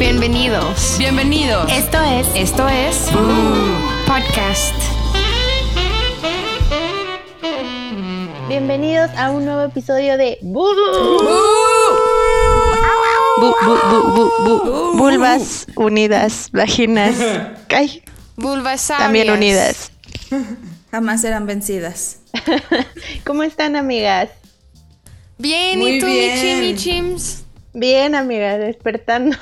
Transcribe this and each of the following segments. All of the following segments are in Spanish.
Bienvenidos. Bienvenidos. Esto es. Esto es. Podcast. Bienvenidos a un nuevo episodio de Bu- Bu- bu- bu- bu- bu- Vulvas unidas, vaginas ay, Bulbasaurias. también unidas. Jamás serán vencidas. ¿Cómo están, amigas? Bien, Muy ¿y tú, bien. Michi, Michims? Bien, amigas, despertando.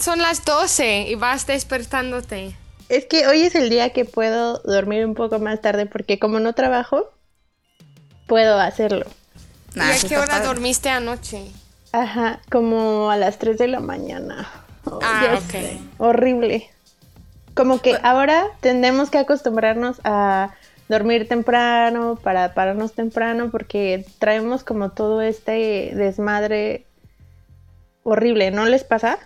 Son las 12 y vas despertándote. es que hoy es el día que puedo dormir un poco más tarde porque como no trabajo, puedo hacerlo. Nah, ¿Y a qué hora padre. dormiste anoche? Ajá, como a las 3 de la mañana. Oh, Ah, ok. sé, Horrible. Como que ahora tendemos que acostumbrarnos a dormir temprano, para pararnos temprano, porque traemos como todo este desmadre horrible, ¿no les pasa?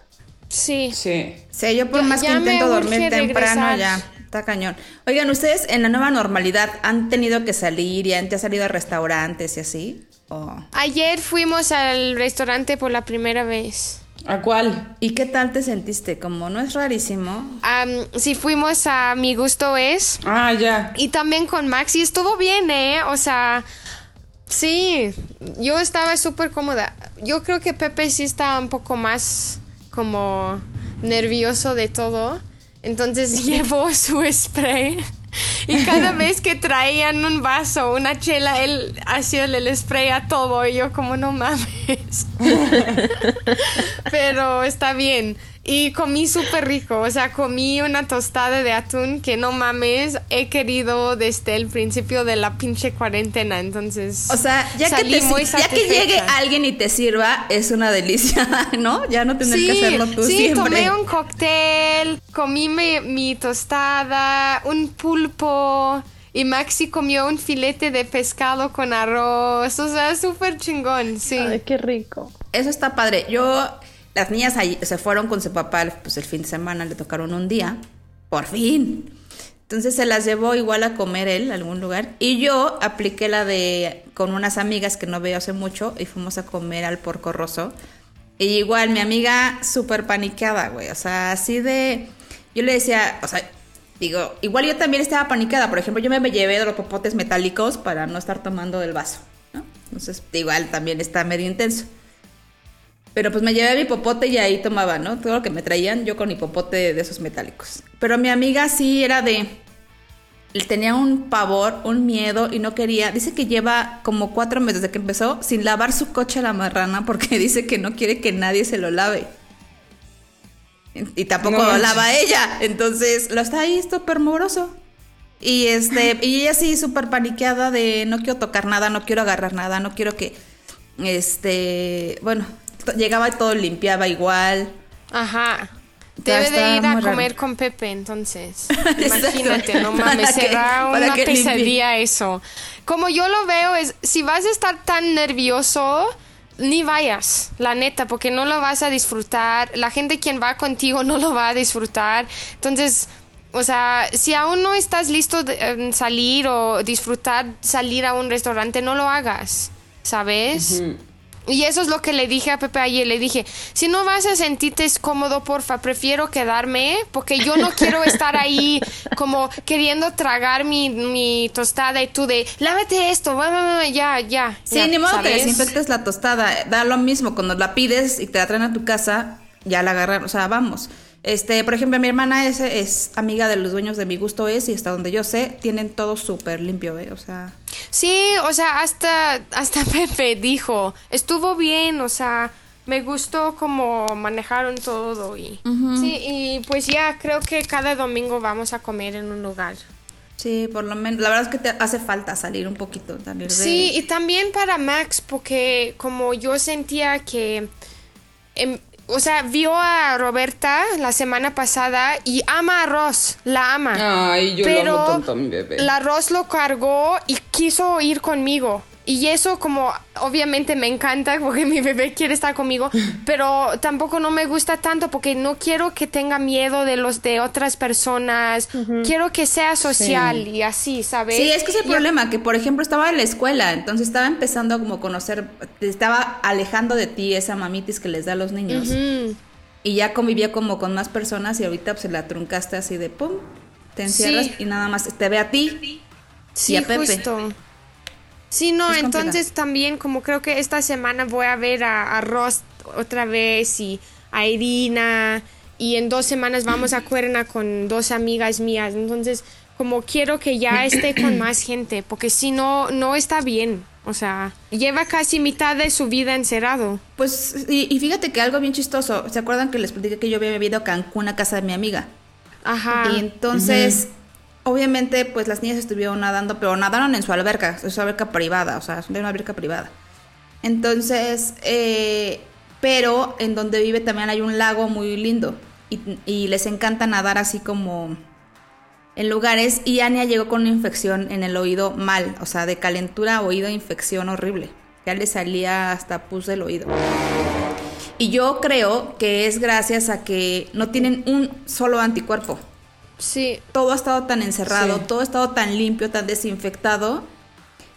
Sí. Sí. Sí, yo por Ya- más que intento dormir temprano, regresar. ya está cañón. Oigan, ¿ustedes en la nueva normalidad han tenido que salir y han ya salido a restaurantes y así? ¿O- Ayer fuimos al restaurante por la primera vez. ¿A cuál? ¿Y qué tal te sentiste? Como no es rarísimo. Am, sí, fuimos a Mi Gusto Es. Ah, ya. Y también con Max y estuvo bien, ¿eh? O sea, sí, yo estaba súper cómoda. Yo creo que Pepe sí está un poco más como nervioso de todo. Entonces llevó su spray. Y cada vez que traían un vaso, una chela, él hacía el spray a todo. Y yo como, no mames. Pero está bien. Y comí súper rico, o sea, comí una tostada de atún que no mames, he querido desde el principio de la pinche cuarentena, entonces... O sea, ya que, te, muy ya que llegue alguien y te sirva, es una delicia, ¿no? Ya no tener que hacerlo tú sí, siempre. tomé un cóctel, comí mi, mi tostada, un pulpo y Maxi comió un filete de pescado con arroz, o sea, súper chingón, sí. Ay, qué rico. Eso está padre. Yo, las niñas ahí se fueron con su papá pues el fin de semana, le tocaron un día. Por fin. Entonces se las llevó igual a comer él a algún lugar. Y yo apliqué la de con unas amigas que no veo hace mucho y fuimos a comer al porco rosso. Y igual mi amiga súper paniqueada, güey. O sea, así de... Yo le decía, o sea, digo, igual yo también estaba paniqueada. Por ejemplo, yo me llevé de los popotes metálicos para no estar tomando del vaso, ¿no? Entonces, igual también está medio intenso. Pero pues me llevé mi popote y ahí tomaba, ¿no? Todo lo que me traían yo con mi popote de esos metálicos. Pero mi amiga sí era de... Tenía un pavor, un miedo y no quería... Dice que lleva como cuatro meses desde que empezó sin lavar su coche a la marrana porque dice que no quiere que nadie se lo lave. Y tampoco No lo lava ella. Entonces lo está ahí súper moroso. Y este, y ella sí súper paniqueada de no quiero tocar nada, no quiero agarrar nada, no quiero que este, bueno, llegaba y todo limpiaba igual. Ajá. Debe de ir a raro. comer con Pepe, entonces. Imagínate, no mames, será una limpie. pesadilla eso. Como yo lo veo es, si vas a estar tan nervioso, ni vayas, la neta, porque no lo vas a disfrutar. La gente quien va contigo no lo va a disfrutar. Entonces, o sea, si aún no estás listo de em, salir o disfrutar salir a un restaurante, no lo hagas, ¿sabes? Y eso es lo que le dije a Pepe ayer. Le dije, si no vas a sentirte cómodo, porfa, prefiero quedarme porque yo no quiero estar ahí como queriendo tragar mi, mi tostada y tú de, lávate esto, va, va, va, ya, ya. Sí, ya", ni modo que ¿sabes? desinfectes la tostada. Da lo mismo cuando la pides y te la traen a tu casa, ya la agarran, o sea, vamos. Este, por ejemplo, mi hermana es, es amiga de los dueños de mi gusto es y hasta donde yo sé, tienen todo súper limpio, ¿eh? O sea, Sí, o sea, hasta, hasta Pepe dijo, estuvo bien, o sea, me gustó como manejaron todo y... Sí, y pues ya creo que cada domingo vamos a comer en un lugar. sí, por lo menos, la verdad es que te hace falta salir un poquito, de... Sí, y también para Max, porque como yo sentía que, em, o sea, vio a Roberta la semana pasada y ama a Ross, la ama. Ay, yo lo pero amo tanto a mi bebé. La Ross lo cargó y quiso ir conmigo. Y eso como obviamente me encanta porque mi bebé quiere estar conmigo, pero tampoco no me gusta tanto porque no quiero que tenga miedo de los de otras personas. Quiero que sea social y así, ¿sabes? Sí, es que es el Y- problema, que por ejemplo estaba en la escuela, entonces estaba empezando a como conocer, te estaba alejando de ti esa mamitis que les da a los niños. Y ya convivía como con más personas y ahorita pues se la truncaste así de pum, te encierras Sí. y nada más te ve a ti. Sí, a Pepe. justo. Sí, no, Es complicado. entonces también como creo que esta semana voy a ver a, a Ross otra vez y a Irina y en dos semanas vamos a Cuerna con dos amigas mías. Entonces como quiero que ya esté con más gente porque si no, no está bien. O sea, lleva casi mitad de su vida encerrado. Pues, y, y fíjate que algo bien chistoso, ¿se acuerdan que les platiqué que yo había vivido a Cancún a casa de mi amiga? Ajá. Y entonces, obviamente, pues las niñas estuvieron nadando, pero nadaron en su alberca, en su alberca privada, o sea, de una alberca privada. Entonces, eh, pero en donde vive también hay un lago muy lindo y, les encanta nadar así como en lugares y Ania llegó con una infección en el oído mal, o sea, de calentura, oído, infección horrible. Ya le salía hasta pus del oído. Y yo creo que es gracias a que no tienen un solo anticuerpo Sí, todo ha estado tan encerrado, Sí. todo ha estado tan limpio, tan desinfectado,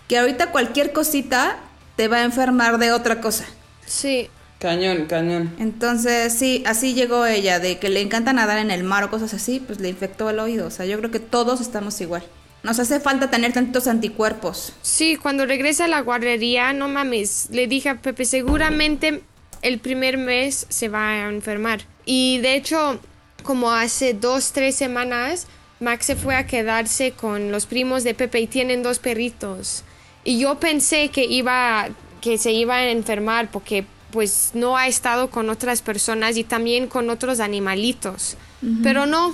que ahorita cualquier cosita te va a enfermar de otra cosa. sí. Cañón, cañón. Entonces, sí, así llegó ella, de que le encanta nadar en el mar o cosas así, pues le infectó el oído. O sea, yo creo que todos estamos igual. Nos hace falta tener tantos anticuerpos. Sí, cuando regresa a la guardería, no mames, le dije a Pepe, seguramente el primer mes se va a enfermar. Y de hecho, como hace dos, tres semanas, Max se fue a quedarse con los primos de Pepe y tienen dos perritos. Y yo pensé que iba, que se iba a enfermar porque pues no ha estado con otras personas y también con otros animalitos. Pero no,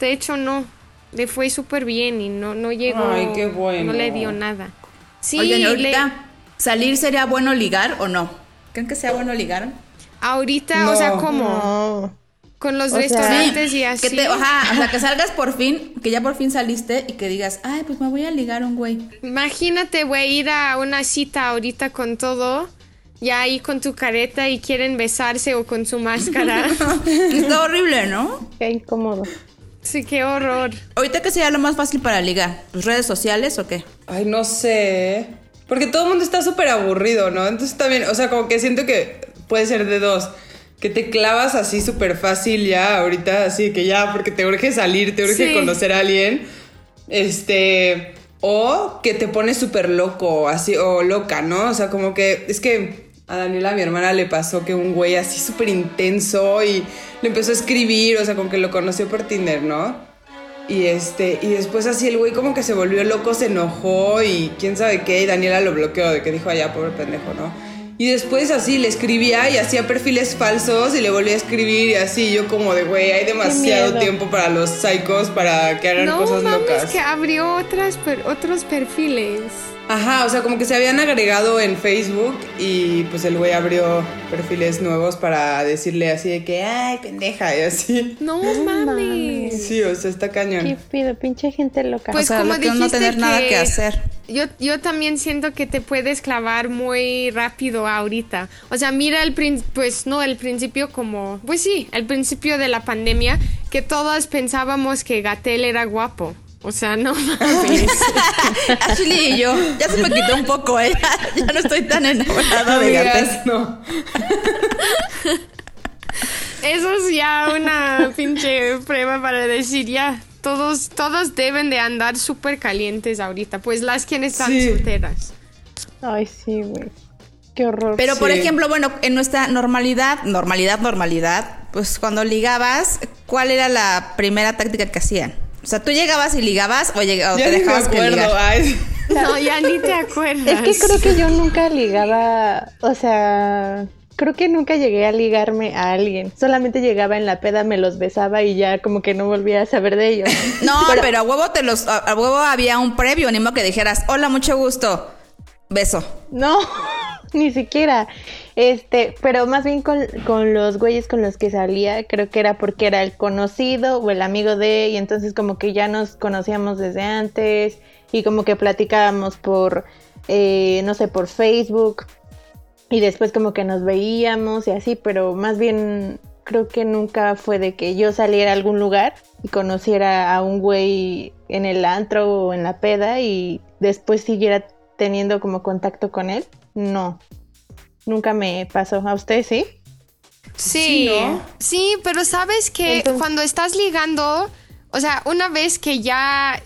de hecho no. Le fue súper bien y no, no llegó. Ay, qué bueno. No le dio nada. Sí, Oigan, ¿y le- ahorita salir sería bueno ligar o no? ¿Creen que sea bueno ligar? ahorita, o sea, No. como No. Con los O sea, restaurantes y así. Que te, ajá, o sea, que salgas por fin, que ya por fin saliste y que digas, ay, pues me voy a ligar a un güey. Imagínate, güey, ir a una cita ahorita con todo, ya ahí con tu careta y quieren besarse o con su máscara. Está horrible, ¿no? Qué incómodo. sí, qué horror. Ahorita que sería lo más fácil para ligar, ¿tus redes sociales o qué? Ay, no sé. Porque todo el mundo está súper aburrido, ¿no? Entonces también, o sea, como que siento que puede ser de dos. Que te clavas así súper fácil ya ahorita, así que ya, porque te urge salir, te urge Sí. conocer a alguien. Este. O que te pones súper loco, así, o loca, ¿no? O sea, como que es que a Daniela, mi hermana, le pasó que un güey así súper intenso y le empezó a escribir, o sea, como que lo conoció por Tinder, ¿no? Y este, y después así el güey como que se volvió loco, se enojó y quién sabe qué, y Daniela lo bloqueó de que dijo, allá, pobre pendejo, ¿no? Y después así le escribía y hacía perfiles falsos y le volvía a escribir y así yo como de, güey, hay demasiado tiempo para los psicos para que hagan No cosas mames, locas. que abrió otras per- otros perfiles. Ajá, o sea, como que se habían agregado en Facebook y pues el güey abrió perfiles nuevos para decirle así de que, ay, pendeja, y así. No, mames. Sí, o sea, está ¿Qué cañón. pido? Pinche gente loca. Pues o sea, como lo que no tener nada que hacer. Yo, yo también siento que te puedes clavar muy rápido ahorita. O sea, mira el prin- pues no, el principio como, pues sí, el principio de la pandemia, que todas pensábamos que Gatel era guapo. O sea, no mames. Ashley y yo, ya se me quitó un poco, ¿eh? Ya no estoy tan enamorada de. Amigas, no. Eso es ya una pinche prueba para decir ya. Todos, todos deben de andar súper calientes ahorita, pues las quienes están Sí. solteras. Ay, sí, güey. Qué horror. Pero, por ejemplo, bueno, en nuestra normalidad, normalidad, normalidad, pues cuando ligabas, ¿cuál era la primera táctica que hacían? O sea, ¿tú llegabas y ligabas o, lleg- o Ya te ni me dejabas que acuerdo, ligar? ay. No, ya ni te acuerdas. Es que creo que yo nunca ligaba, o sea, creo que nunca llegué a ligarme a alguien. Solamente llegaba en la peda, me los besaba y ya como que no volvía a saber de ellos. No, pero, a huevo te los, a, a huevo había un previo, ni modo que dijeras, hola, mucho gusto, beso. No, ni siquiera. Este, pero más bien con, con los güeyes con los que salía, creo que era porque era el conocido o el amigo de, y entonces como que ya nos conocíamos desde antes y como que platicábamos por eh, no sé, por Facebook. Y después como que nos veíamos y así, pero más bien creo que nunca fue de que yo saliera a algún lugar y conociera a un güey en el antro o en la peda y después siguiera teniendo como contacto con él. No, nunca me pasó. ¿A usted sí? Sí, ¿no? sí, pero sabes que Entonces- cuando estás ligando, o sea, una vez que ya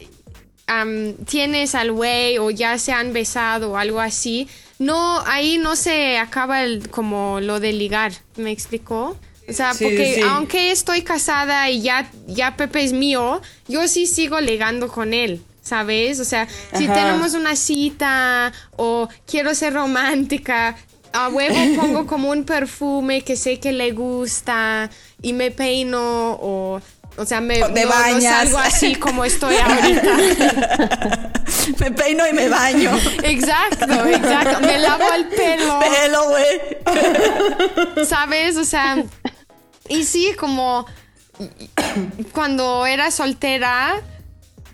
am, tienes al güey o ya se han besado o algo así, no, ahí no se acaba el, como lo de ligar, ¿me explicó? O sea, Sí, porque sí. aunque estoy casada y ya, ya Pepe es mío, yo sí sigo ligando con él. ¿Sabes? O sea, si tenemos una cita o quiero ser romántica, a huevo pongo como un perfume que sé que le gusta y me peino o, o sea, me O no- no salgo así como estoy ahorita. Me peino y me baño. exacto, exacto. Me lavo el pelo. Pelo, güey. ¿Sabes? O sea, y sí, como cuando era soltera,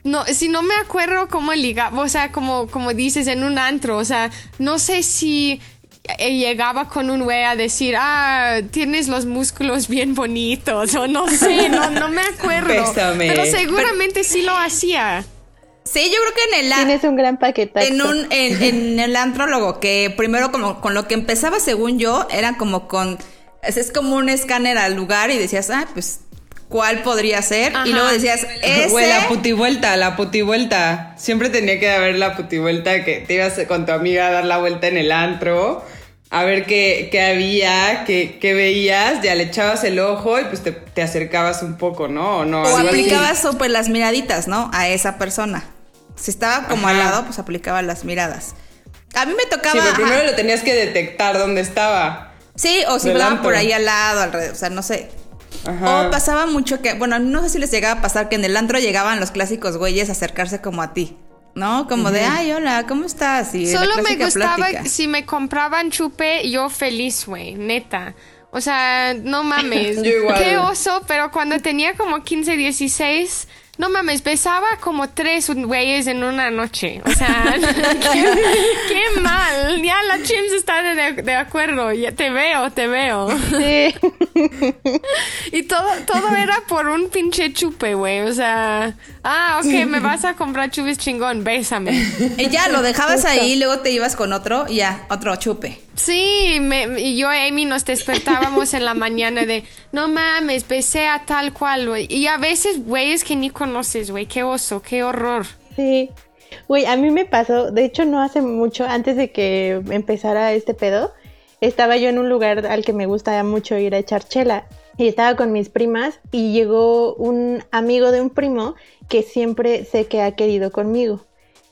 no, si no me acuerdo cómo ligaba, o sea, como, como dices en un antro, o sea, no sé si eh, llegaba con un güey a decir, ah, tienes los músculos bien bonitos, o no sé, no, no me acuerdo. Bésame. Pero seguramente sí lo hacía. Sí, yo creo que en el Tienes un gran paquete. en un en, en el antrólogo que primero como con lo que empezaba según yo era como con es, es como un escáner al lugar y decías ah pues cuál podría ser Ajá. y luego decías ese Güey, la putivuelta, la putivuelta. Siempre tenía que haber la putivuelta que te ibas con tu amiga a dar la vuelta en el antro, a ver qué, qué había, qué, qué veías, ya le echabas el ojo y pues te, te acercabas un poco, ¿no? O, no, o así. aplicabas súper las miraditas no a esa persona si estaba como al lado pues aplicaba las miradas a mí me Sí, tocaba pero primero ajá. lo tenías que detectar dónde estaba. Sí, o si antro. por ahí al lado, alrededor, o sea, no sé. Ajá. O pasaba mucho que, bueno, no sé si les llegaba a pasar que en el antro llegaban los clásicos güeyes a acercarse como a ti, ¿no? Como de, ay, hola, ¿cómo estás? Y Solo me gustaba plática. si me compraban chupe, yo feliz, güey, neta. O sea, no mames. Yo igual. Qué oso, pero cuando tenía como 15, 16, no mames, besaba como tres güeyes en una noche. O sea, qué, qué mal. Ya la Chims está de, de acuerdo. Ya te veo, te veo. Sí. Y todo, todo era por un pinche chupe, güey. O sea, ah, ok, me vas a comprar chupes chingón, bésame. Y ya lo dejabas ahí, luego te ibas con otro y ya, otro chupe. Sí, me, y yo, Amy, nos despertábamos en la mañana de, no mames, besé a tal cual, güey. Y a veces, güeyes que ni conoces, güey. Qué oso, qué horror. Sí. Güey, a mí me pasó, de hecho no hace mucho, antes de que empezara este pedo, estaba yo en un lugar al que me gusta mucho ir a echar chela. Y estaba con mis primas y llegó un amigo de un primo que siempre sé que ha querido conmigo.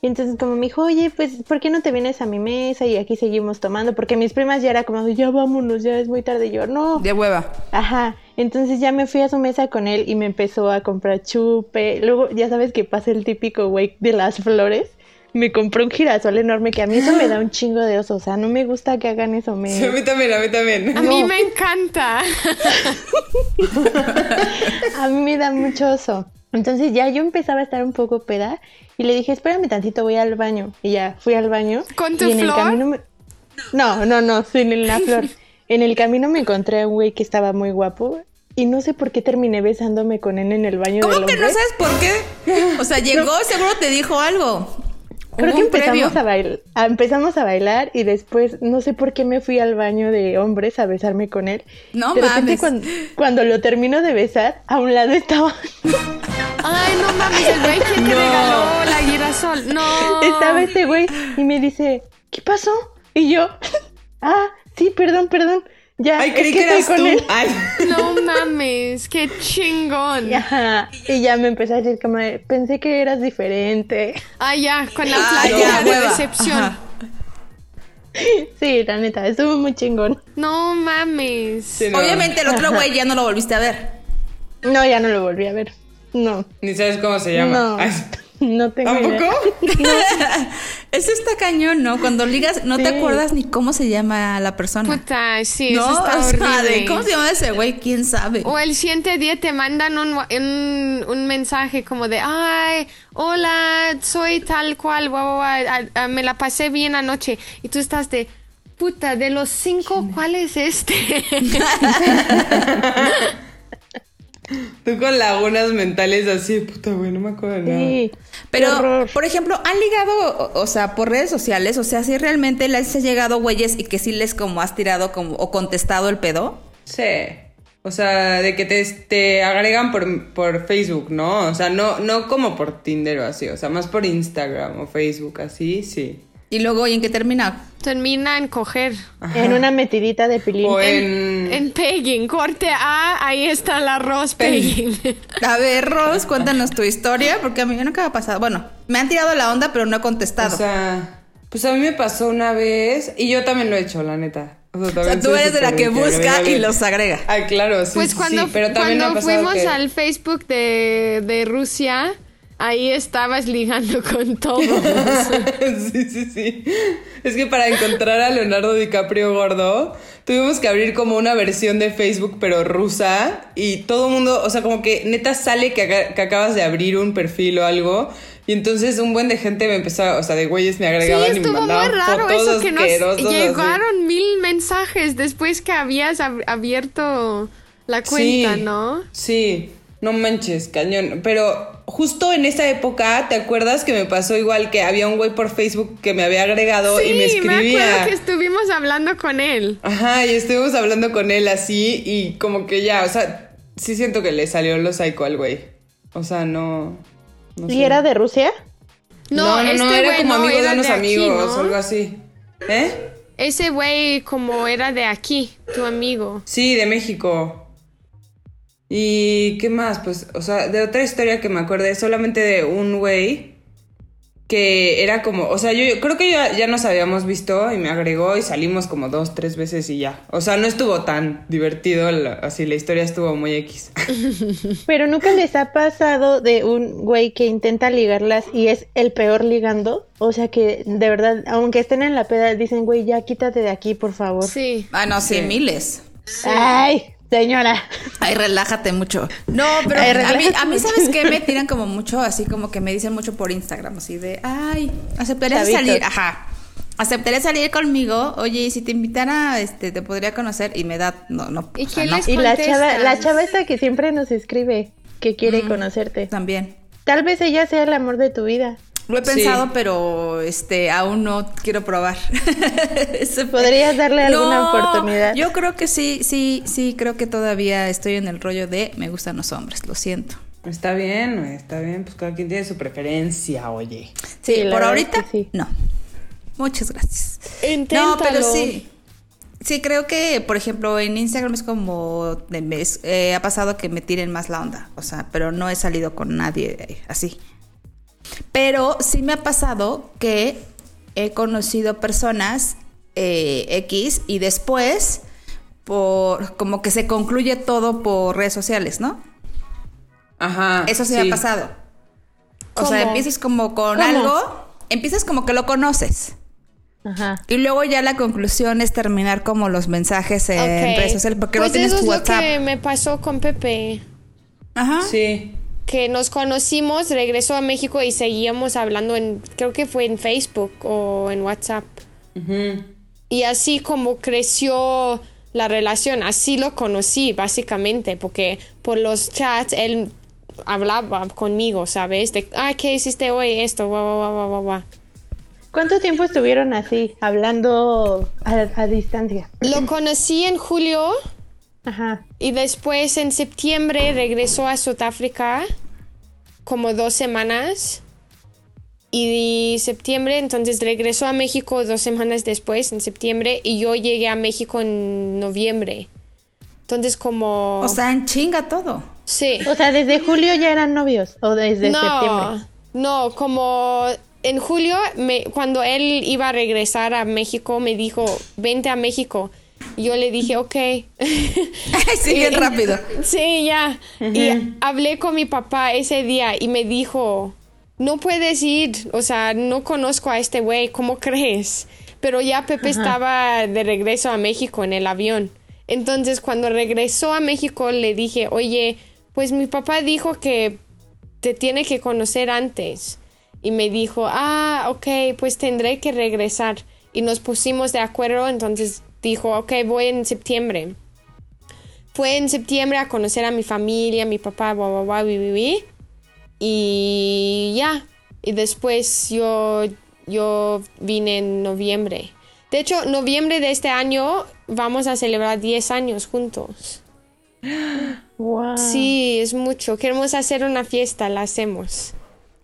Y entonces como me dijo, oye, pues, ¿por qué no te vienes a mi mesa? Y aquí seguimos tomando, porque mis primas ya era como, ya vámonos, ya es muy tarde. Y yo, no, De hueva. Ajá, entonces ya me fui a su mesa con él y me empezó a comprar chupe. Luego, ya sabes que pasa el típico güey de las flores. Me compró un girasol enorme que a mí eso me da un chingo de oso. O sea, no me gusta que hagan eso. Me... Sí, a mí también, a mí también. A mí me encanta. A mí me da mucho oso. Entonces ya yo empezaba a estar un poco peda y le dije, espérame tantito, voy al baño. Y ya fui al baño. ¿Con tu y en flor? El camino me- No, no, no, sin la flor. En el camino me encontré a un güey que estaba muy guapo y no sé por qué terminé besándome con él en el baño ¿Cómo del que no hombre. sabes por qué? O sea, llegó, seguro te dijo algo. Creo que previo. empezamos a bailar, empezamos a bailar y después no sé por qué me fui al baño de hombres a besarme con él. No de repente mames. cuando, cuando lo termino de besar, a un lado estaba Ay, no mames, el güey que te regaló la girasol. No. estaba este güey y me dice, ¿qué pasó? Y yo, ah, sí, perdón, perdón. Ya, Ay, es creí que eras con tú. él. Ay. No mames, qué chingón. Y, ajá, y ya me empezó a decir como, pensé que eras diferente. Ah, ya, con la Ah, plática ya, de hueva. decepción. Ajá. Sí, la neta, estuvo muy chingón. No mames. Sí, no. Obviamente el otro güey ya no lo volviste a ver. No, ya no lo volví a ver. No. Ni sabes cómo se llama. No. Ay. No tengo idea. ¿Tampoco? Eso está cañón, ¿no? Cuando ligas, no te acuerdas ni cómo se llama la persona. Puta, sí, no, eso está o sea, horrible. ¿cómo se llama ese güey? ¿Quién sabe? O el siguiente día te mandan un, un, un mensaje como de, ay, hola, soy tal cual, guau, guau, guau, me la pasé bien anoche. Y tú estás de, puta, de los cinco, ¿cuál es este? Tú con lagunas mentales así, puta, güey, no me acuerdo de nada. Sí. Pero, por ejemplo, han ligado, o, o sea, por redes sociales, o sea, si realmente les ha llegado güeyes y que sí les como has tirado como o contestado el pedo. Sí. O sea, de que te, te agregan por, por Facebook, ¿no? O sea, no, no como por Tinder o así, o sea, más por Instagram o Facebook, así, sí. Y luego, ¿y en qué termina? Termina en coger. En una metidita de pilín. O en... En pegging, corte A, ahí está el arroz pegging. A ver, Ros, cuéntanos tu historia, porque a mí nunca me ha pasado. Bueno, me han tirado la onda, pero no he contestado. O sea, pues a mí me pasó una vez y yo también lo he hecho, la neta. O sea, O sea, también tú eres de la que busca y los agrega. Ay, claro, sí, Pues sí, cuando, sí, pero también me ha cuando fuimos que- al Facebook de, de Rusia, ahí estabas ligando con todos. sí, sí, sí. Es que para encontrar a Leonardo DiCaprio gordo, tuvimos que abrir como una versión de Facebook, pero rusa. Y todo el mundo, o sea, como que neta sale que, aca- que acabas de abrir un perfil o algo. Y entonces un buen de gente me empezó, a- o sea, de güeyes me Sí, agregaban y me estuvo muy mandaban raro fotos eso que nos así. llegaron mil mensajes después que habías ab- abierto la cuenta, Sí, ¿no? Sí, no manches, cañón. Pero justo en esa época, ¿te acuerdas que me pasó igual que había un güey por Facebook que me había agregado Sí, y me escribía? acuerdo que estuvimos hablando con él. Ajá, y estuvimos hablando con él así y como que ya, o sea, sí siento que le salió lo psycho al güey. O sea, no... no ¿Y sé. era de Rusia? No, no, no, este no, era güey como no, amigo era de unos de aquí, amigos ¿no? o algo así. ¿Eh? Ese güey como era de aquí, tu amigo. Sí, de México. ¿Y qué más? Pues, o sea, de otra historia que me acordé, solamente de un güey que era como, o sea, yo, yo creo que ya, ya nos habíamos visto y me agregó y salimos como dos, tres veces y ya. O sea, no estuvo tan divertido, la- así la historia estuvo muy X. Pero nunca les ha pasado de un güey que intenta ligarlas y es el peor ligando. O sea que de verdad, aunque estén en la peda, dicen, güey, ya quítate de aquí, por favor. Sí. Ah, no, sí, Sí. miles. Ay, señora. Ay, relájate mucho. No, pero Ay, a, mí, a mí. ¿sabes qué? Me tiran como mucho, así como que me dicen mucho por Instagram, así de, ay, aceptarías salir, ajá. Aceptarías salir conmigo, oye, y si te invitara, este, te podría conocer, y me da, no, no, ¿Y o sea, qué no, les Y la chava, la chava esta que siempre nos escribe, que quiere conocerte. también. Tal vez ella sea el amor de tu vida. Lo he Sí. pensado, pero este aún no quiero probar. ¿Podrías darle alguna No, oportunidad? Yo creo que sí, sí, sí, creo que todavía estoy en el rollo de me gustan los hombres, lo siento. Está bien, está bien, pues cada quien tiene su preferencia, oye. Sí, por ahorita es que sí. no. Muchas gracias. Inténtalo. No, pero sí. Sí, creo que, por ejemplo, en Instagram es como de mes, eh, ha pasado que me tiren más la onda, o sea, pero no he salido con nadie eh, así. Pero sí me ha pasado que he conocido personas eh, X y después por como que se concluye todo por redes sociales, ¿no? Ajá. Eso sí, me ha pasado. O sea, ¿Cómo? empiezas como con ¿Cómo? algo, empiezas como que lo conoces. Ajá. Y luego ya la conclusión es terminar como los mensajes en redes sociales porque pues no tienes eso tu es WhatsApp. lo que me pasó con Pepe. Ajá. Sí. Que nos conocimos, regresó a México y seguíamos hablando en, creo que fue en Facebook o en WhatsApp. Y así como creció la relación, así lo conocí básicamente, porque por los chats él hablaba conmigo, ¿sabes? De, ah, ¿qué hiciste hoy? Esto, guau, guau, guau, guau, guau, guau. ¿Cuánto tiempo estuvieron así, hablando a, a distancia? Lo conocí en julio Ajá. y después en septiembre regresó a Sudáfrica como dos semanas. Y septiembre, entonces regresó a México dos semanas después, en septiembre, y yo llegué a México en noviembre. Entonces como... O sea, en chinga todo. sí. O sea, ¿desde julio ya eran novios? ¿O desde no, septiembre? no, como en julio, me, cuando él iba a regresar a México, me dijo, vente a México. Yo le dije, ok. sí, bien Y- rápido. Sí, ya. Y hablé con mi papá ese día y me dijo, no puedes ir, o sea, no conozco a este güey, ¿cómo crees? Pero ya Pepe estaba de regreso a México en el avión. Entonces, cuando regresó a México, le dije, oye, pues mi papá dijo que te tiene que conocer antes. Y me dijo, ah, ok, pues tendré que regresar. Y nos pusimos de acuerdo, entonces dijo, ok, voy en septiembre. Fue en septiembre a conocer a mi familia, a mi papá, bla, bla, bla. Y ya. Y después yo, yo vine en noviembre. De hecho, noviembre de este año vamos a celebrar 10 años juntos. Wow. Sí, es mucho. Queremos hacer una fiesta, la hacemos.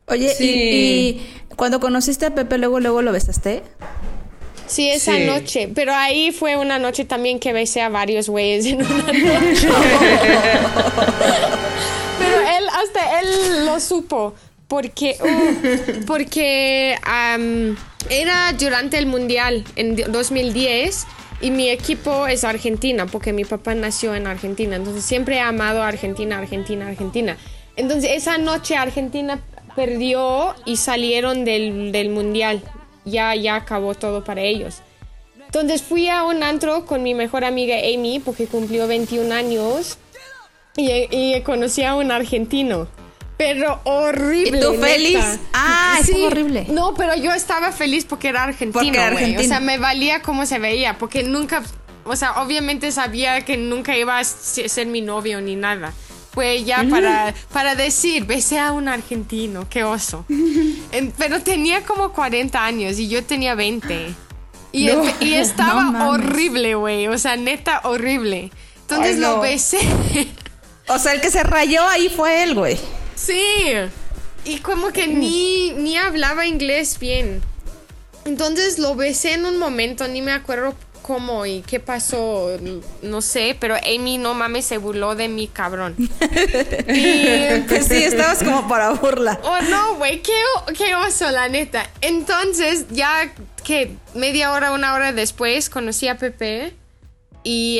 Oye, Sí. y, y cuando conociste a Pepe, luego, luego lo besaste. Sí, esa Sí. noche. Pero ahí fue una noche también que besé a varios güeyes en una noche. Pero él, hasta él lo supo. Porque, uh, porque am, era durante el Mundial en 2010 y mi equipo es Argentina, porque mi papá nació en Argentina. Entonces siempre he amado a Argentina, Argentina, Argentina. Entonces esa noche Argentina perdió y salieron del, del Mundial. Ya, ya acabó todo para ellos. Entonces fui a un antro con mi mejor amiga Amy porque cumplió 21 años y, y conocí a un argentino. Pero horrible. ¿Y tú neta. feliz? Ah, estuvo horrible. No, pero yo estaba feliz porque era argentino. Porque era güey. O argentino. sea, me valía cómo se veía porque nunca, o sea, obviamente sabía que nunca iba a se- ser mi novio ni nada. Fue ya para, para decir, besé a un argentino, qué oso. En- pero tenía como 40 años y yo tenía 20. Y, No. el- y estaba No horrible, güey. O sea, neta horrible. Entonces Ay, lo besé. O sea, el que se rayó ahí fue él, güey. Sí. Y como que ni, ni hablaba inglés bien. Entonces lo besé en un momento, ni me acuerdo cómo y qué pasó, no sé, pero Amy no mames se burló de mi cabrón. y, Pues sí, estabas como para burla. oh no, güey, qué, qué oso, la neta. Entonces, ya que media hora, una hora después, conocí a Pepe y,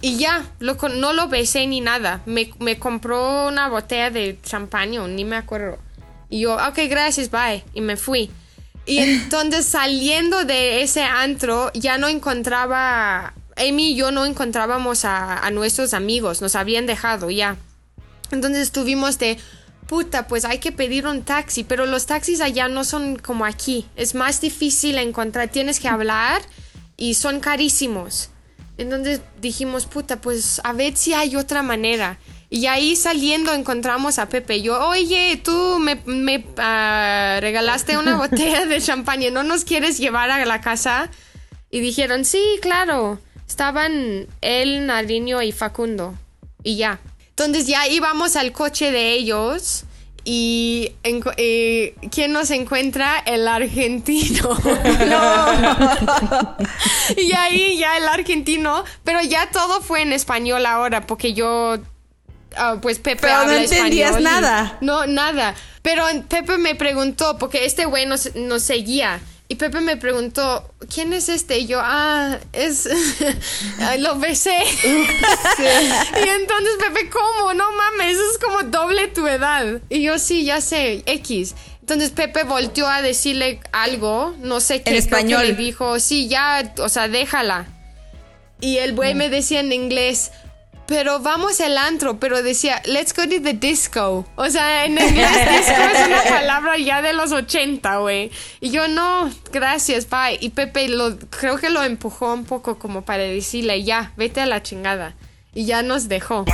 y ya, lo no lo besé ni nada. Me, me compró una botella de champaña, ni me acuerdo. Y yo, ok, gracias, bye. Y me fui. Y entonces saliendo de ese antro, ya no encontraba, Amy y yo no encontrábamos a, nuestros amigos, nos habían dejado ya. Entonces estuvimos de, puta, pues hay que pedir un taxi, pero los taxis allá no son como aquí. Es más difícil encontrar, tienes que hablar y son carísimos. Entonces dijimos, puta, pues a ver si hay otra manera. Y ahí saliendo encontramos a Pepe. Yo, oye, tú me, me, ah, regalaste una botella de champaña, ¿no nos quieres llevar a la casa? Y dijeron, sí, claro. Estaban él, Nariño y Facundo. Y ya. Entonces ya íbamos al coche de ellos. Y eh, ¿quién nos encuentra? El argentino. y ahí ya el argentino. Pero ya todo fue en español ahora, porque yo. Ah, pues Pepe Pero no entendías español y- nada. no, nada. Pero Pepe me preguntó, porque este güey nos, nos seguía. Y Pepe me preguntó, ¿quién es este? Y yo, ah, es... Lo besé. y entonces Pepe, ¿cómo? No mames, es como doble tu edad. Y yo, sí, ya sé, X. Entonces Pepe volteó a decirle algo, no sé qué. que español. le dijo, sí, ya, o sea, déjala. Y el güey me decía en inglés, pero vamos al antro, pero decía, let's go to the disco. O sea, en inglés disco es una palabra ya de los 80, güey. Y yo, no, gracias, bye. Y Pepe lo, creo que lo empujó un poco como para decirle, ya, vete a la chingada. Y ya nos dejó.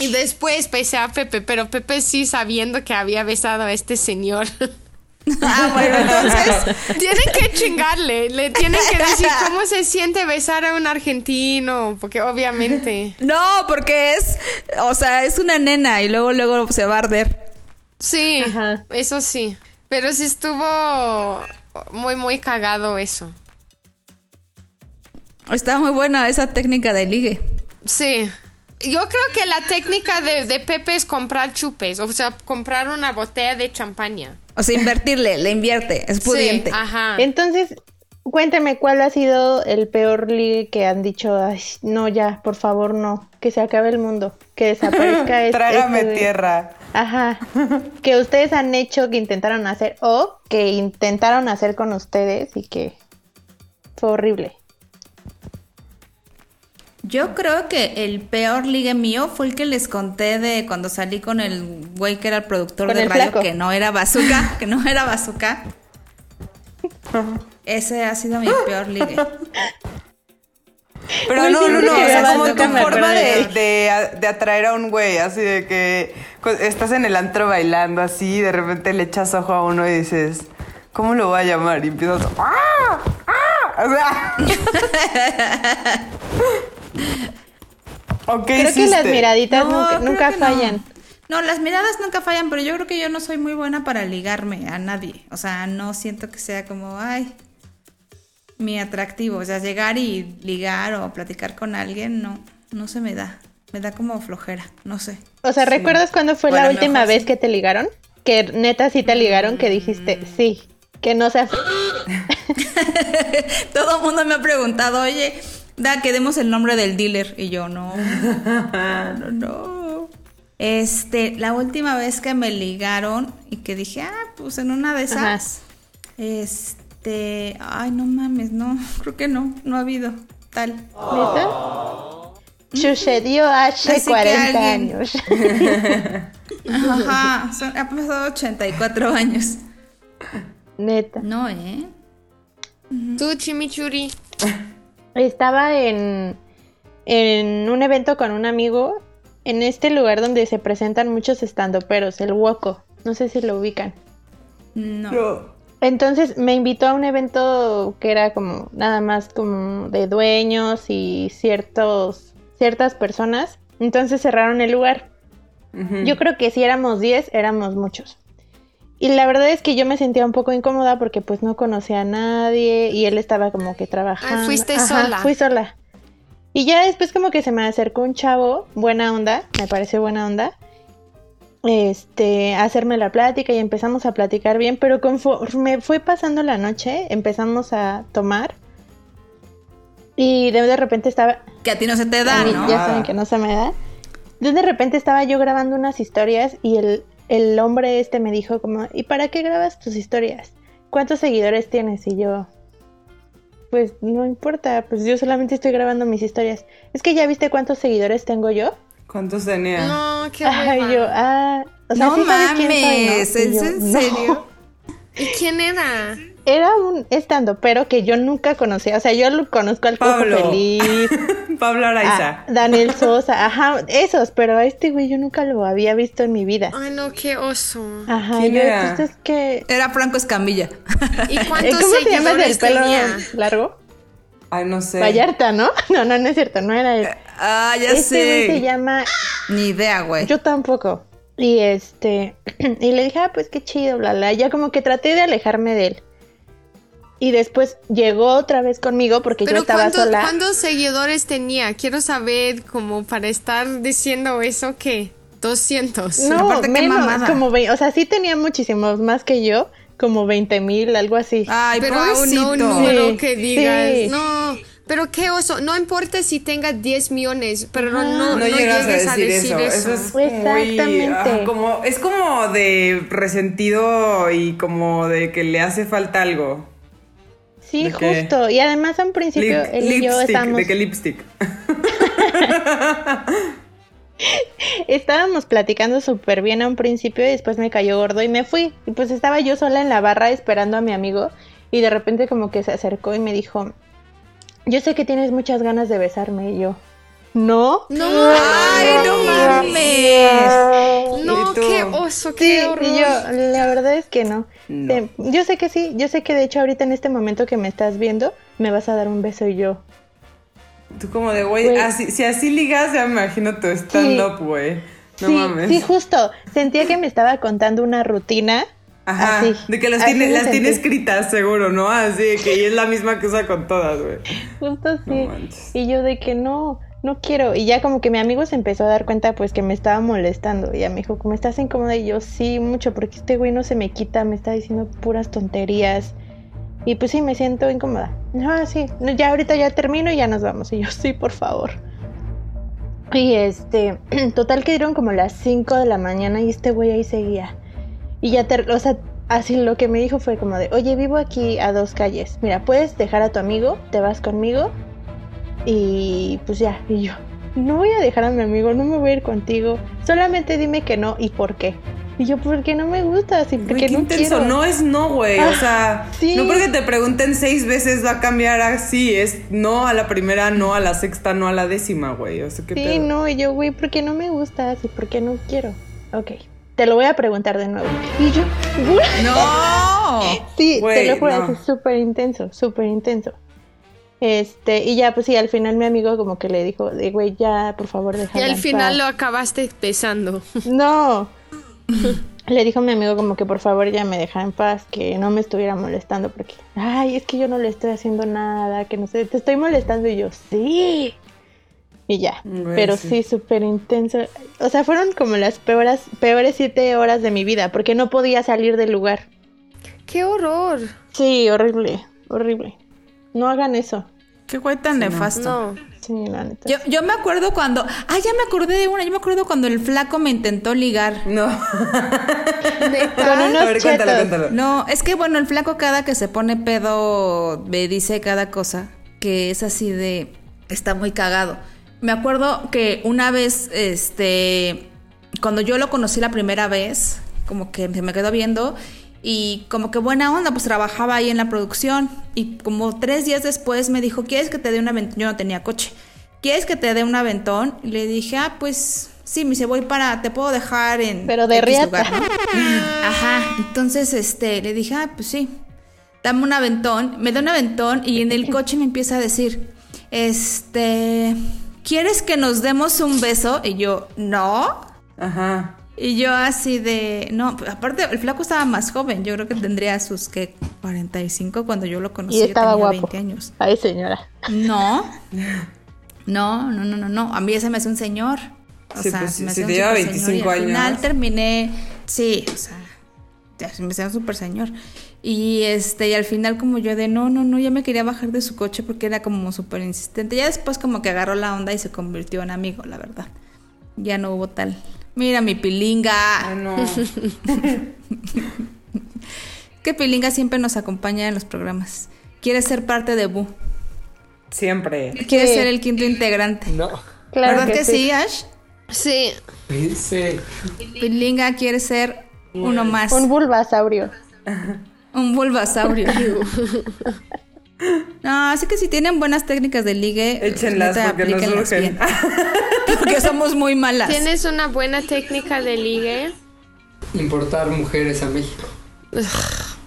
Y después besé a Pepe, pero Pepe sí sabiendo que había besado a este señor. Ah, bueno, entonces. Tienen que chingarle, le tienen que decir cómo se siente besar a un argentino, porque obviamente. No, porque es. O sea, es una nena y luego, luego se va a arder. Sí, Ajá. eso sí. Pero sí estuvo muy, muy cagado eso. Está muy buena esa técnica de ligue. Sí. Yo creo que la técnica de, de Pepe es comprar chupes, o sea, comprar una botella de champaña. O sea, invertirle, le invierte, es pudiente. Sí, ajá. Entonces, cuénteme cuál ha sido el peor ligue que han dicho, Ay, no ya, por favor no, que se acabe el mundo, que desaparezca este. Trágame este de-". tierra. Ajá. Que ustedes han hecho, que intentaron hacer, o que intentaron hacer con ustedes y que fue horrible. Yo creo que el peor ligue mío fue el que les conté de cuando salí con el güey que era el productor Con de el radio, flaco. que no era bazooka, que no era bazooka. Ese ha sido mi peor ligue. Pero Uy, no, no, no, o sea, como acuerdo forma de de, atraer a un güey, así de que cu- estás en el antro bailando así y de repente le echas ojo a uno y dices, ¿cómo lo voy a llamar? Y empiezas, ¡ah! ¡ah! O sea... ¿O qué Creo que las miraditas No, nunca, no. fallan. No, las miradas nunca fallan, pero yo creo que yo no soy muy buena para ligarme a nadie. O sea, no siento que sea como, ay, mi atractivo. O sea, llegar y ligar o platicar con alguien, no, no se me da. Me da como flojera, no sé. O sea, ¿recuerdas cuándo fue Bueno, la última vez sí. que te ligaron? Que neta sí te ligaron, que dijiste, sí, que no sea... Todo el mundo me ha preguntado, oye, da, que demos el nombre del dealer. Y yo, no, no, no. Este, la última vez que me ligaron y que dije, ah, pues en una de esas. Este, ay, no mames, no, creo que no, no ha habido tal. ¿Neta? Sucedió hace Así que 40 alguien- años. Ajá, son, ha pasado 84 años. Neta. No, ¿eh? Tú, Chimichurri. Estaba en, en un evento con un amigo en este lugar donde se presentan muchos estandoperos, el Woco. No sé si lo ubican. No. No. Entonces me invitó a un evento que era como nada más como de dueños y ciertos ciertas personas. Entonces cerraron el lugar. Yo creo que si éramos 10, éramos muchos. Y la verdad es que yo me sentía un poco incómoda porque pues no conocía a nadie y él estaba como que trabajando. Ah, fuiste sola. Fui sola. Y ya después como que se me acercó un chavo, buena onda, me pareció buena onda, este, a hacerme la plática y empezamos a platicar bien, pero conforme fue pasando la noche, empezamos a tomar y de, de repente estaba, Que a ti no se te da, mí ¿no? ya saben que no se me da. De de repente estaba yo grabando unas historias y el, el hombre este me dijo como, ¿y para qué grabas tus historias? ¿Cuántos seguidores tienes? Y yo, pues no importa, pues yo solamente estoy grabando mis historias. Es que ya viste cuántos seguidores tengo yo. ¿Cuántos tenía? No, qué Ay, yo, ah, o sea, no sí sabes quién soy, ¿no? mames, ¿es yo, en "No". serio? ¿Y quién era? Era un estando, pero que yo nunca conocía. O sea, yo lo conozco al Cojo Pablo. Feliz, Pablo Araiza. Daniel Sosa, ajá, esos, pero a este güey yo nunca lo había visto en mi vida. Ay, no, qué oso. Ajá, ¿Quién yo, era? pues, es que... Era Franco Escamilla. ¿Y Eh, cuántos ¿Cómo se llama el del seguidores pelo tenía? largo? Ay, no sé. Vallarta, ¿no? No, no, no es cierto, no era él. Ah, ya Este güey se sé. llama... Ni idea, güey. Yo tampoco. Y este... Y le dije, ah, pues qué chido, bla, bla. Ya como que traté de alejarme de él. Y después llegó otra vez conmigo porque yo Pero estaba ¿cuántos, sola. ¿cuántos seguidores tenía? Quiero saber, como para estar diciendo eso, ¿qué? 200. No, Aparte, menos, como ve- o sea, sí tenía muchísimos más que yo, como 20 mil, algo así. Ay, pero aún no un número Sí, que digas. sí. No, pero qué oso. No importa si tenga 10 millones, pero no, no, No, llegas a decir, eso. Eso es muy, Exactamente. ah, como, es como de resentido y como de que le hace falta algo. Sí, justo. Y además, al principio, Lip- él y yo lipstick, estábamos, ¿De qué lipstick? estábamos platicando súper bien a un principio y después me cayó gordo y me fui. Y pues estaba yo sola en la barra esperando a mi amigo y de repente como que se acercó y me dijo, yo sé que tienes muchas ganas de besarme y yo, ¿no? No, Ay, no mames. Sí, y yo, la verdad es que no. No. Eh, yo sé que sí, yo sé que de hecho ahorita en este momento que me estás viendo, me vas a dar un beso y yo. Tú como de, güey, así- si así ligas, ya me imagino tu stand-up, güey. No sí, mames. sí, justo. Sentía que me estaba contando una rutina. Ajá, así. de que las tiene, las tiene escritas, seguro, ¿no? Así de que es la misma que usa con todas, güey. Justo sí. y yo de que no, no quiero. Y ya como que mi amigo se empezó a dar cuenta pues que me estaba molestando. Y ya me dijo, ¿cómo estás incómoda? Y yo, sí, mucho, porque este güey no se me quita, me está diciendo puras tonterías. Y pues sí, me siento incómoda. Ah, sí, no, ya ahorita ya termino y ya nos vamos. Y yo, sí, por favor. Y este, total que dieron como las 5 de la mañana y este güey ahí seguía. Y ya, te, o sea, así lo que me dijo fue como de, oye, vivo aquí a dos calles. Mira, puedes dejar a tu amigo, te vas conmigo. Y pues ya, y yo, no voy a dejar a mi amigo, no me voy a ir contigo. Solamente dime que no y por qué. Y yo, porque no me gusta, Güey, porque qué no intenso. quiero. No es no, güey. o Ah, sea, sí. no porque te pregunten seis veces va a cambiar así. Es no a la primera, no a la sexta, no a la décima, güey. O sea, qué Sí, pedo? no, y yo, güey, ¿por qué no me gustas? ¿Y por qué no quiero? Ok, te lo voy a preguntar de nuevo. Y yo, güey, ¡No! sí, Güey, te lo juro, no. así, súper intenso, súper intenso. Este, y ya, pues sí, al final mi amigo como que le dijo, de, güey, ya, por favor, Y déjala al final paz". lo acabaste besando. No. Le dijo a mi amigo como que por favor ya me dejara en paz, que no me estuviera molestando porque, ay, es que yo no le estoy haciendo nada, que no sé, te estoy molestando y yo, sí. Y ya, pero sí. sí, súper intenso. O sea, fueron como las peores, peores siete horas de mi vida porque no podía salir del lugar. ¡Qué horror! Sí, horrible, horrible. No hagan eso. Qué güey tan nefasto. No. Sí, la neta. Yo, yo me acuerdo cuando. Ah, ya me acordé de una. Yo me acuerdo cuando el flaco me intentó ligar. No. Con unos a ver, cuéntalo, chetos. cuéntalo. No, es que bueno, el flaco cada que se pone pedo me dice cada cosa que es así de está muy cagado. Me acuerdo que una vez, este, cuando yo lo conocí la primera vez, como que se me quedó viendo y como que buena onda, pues trabajaba ahí en la producción y como tres días después me dijo, ¿quieres que te dé un aventón? Yo no tenía coche. ¿Quieres que te dé un aventón? Y le dije, ah, pues sí, me dice, voy para, te puedo dejar en... Pero de riata. lugar, ¿no? Ajá, entonces este, le dije, ah, pues sí, dame un aventón, me da un aventón y en el coche me empieza a decir, este, ¿quieres que nos demos un beso? Y yo, no. Ajá. Y yo así de, no, aparte el flaco estaba más joven, yo creo que tendría sus, ¿qué? 45 cuando yo lo conocí, y yo estaba tenía guapo. 20 años. Ay, señora. No, no, no, no, no, no, a mí ese me hace un señor. O Sí, sea, pues, se me si hacía te un lleva súper señor, 25 y al final terminé, sí, o sea, me hacía un súper señor. Y este, y al final como yo de no, no, no, ya me quería bajar de su coche porque era como súper insistente. Ya después como que agarró la onda y se convirtió en amigo, la verdad. Ya no hubo tal. Mira mi pilinga. Ay, no. Que pilinga siempre nos acompaña en los programas. Quiere ser parte de Bu. Siempre. Quiere Sí. ser el quinto integrante. No. Claro ¿Verdad que, sí, Ash? Sí. Sí. Pilinga quiere ser uno más. Un bulbasaurio. Un bulbasaurio. no, así que si tienen buenas técnicas de ligue, Échenlas porque nos surgen. Porque somos muy malas. ¿Tienes una buena técnica de ligue? Importar mujeres a México.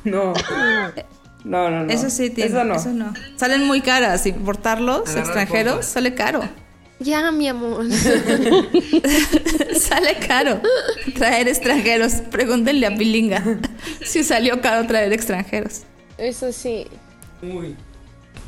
No. No, no, no. Eso sí tiene. Eso no. Eso no. Salen muy caras. Importarlos Agarrar extranjeros sale caro. Ya, mi amor. sale caro traer extranjeros. Pregúntenle a Pilinga si salió caro traer extranjeros. Eso sí. Muy.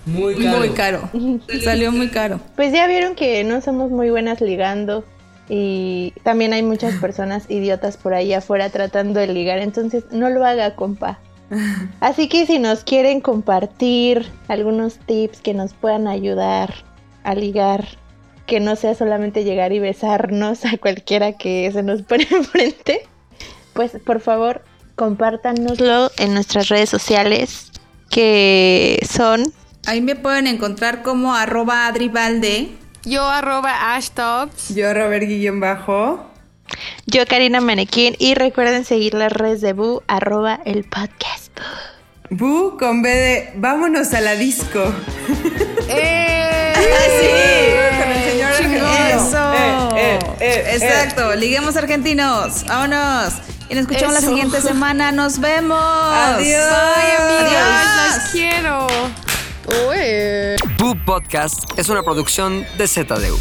Muy caro. Muy caro. Salió muy caro. Pues ya vieron que no somos muy buenas ligando y también hay muchas personas idiotas por ahí afuera tratando de ligar, entonces no lo haga, compa. Así que si nos quieren compartir algunos tips que nos puedan ayudar a ligar, que no sea solamente llegar y besarnos a cualquiera que se nos pone enfrente, pues por favor compártanoslo en nuestras redes sociales que son Ahí me pueden encontrar como arroba adribalde. Yo arroba ashtops. Yo, Robert Guillén Bajo. Yo, Karina Menequín, y recuerden seguir las redes de Bu, arroba el podcast. Bu con B de vámonos a la disco. ¡Eh! Con el señor argentino. Eso. Eh, eh, eh, Exacto. Liguemos argentinos. Vámonos. Y nos escuchamos Eso. la siguiente semana. Nos vemos. Adiós. Bye, amigos. Adiós. Los quiero. Uy. Boo Podcast es una producción de ZDU.